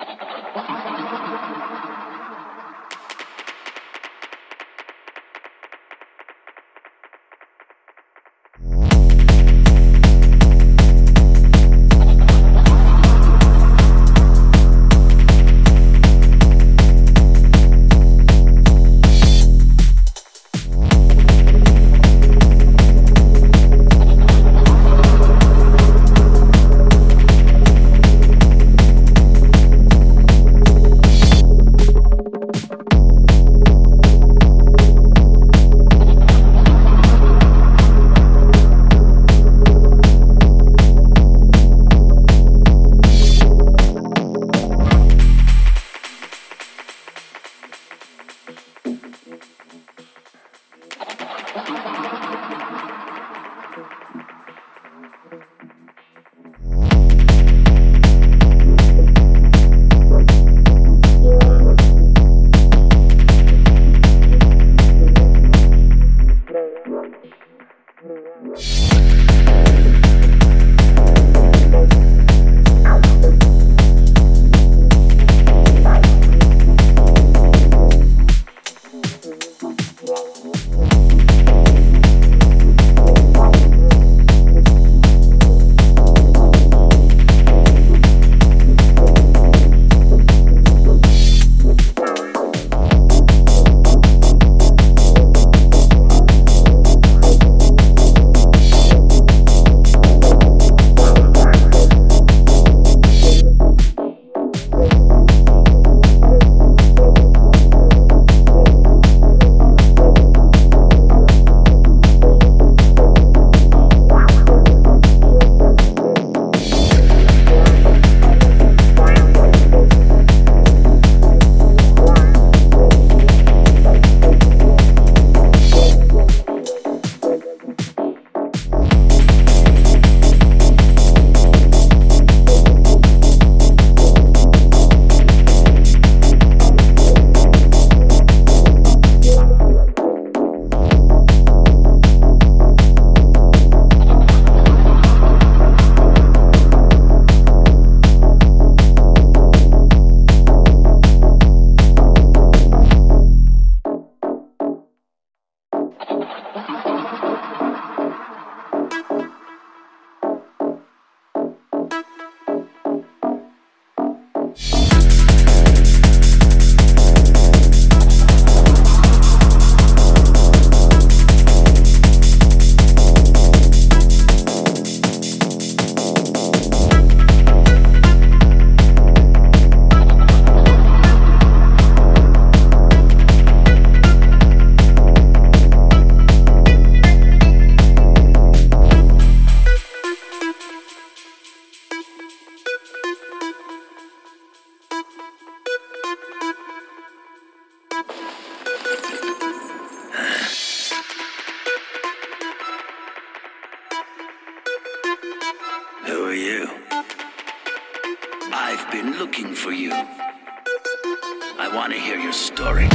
Oh, my God. Who are you? I've been looking for you. I want to hear your story.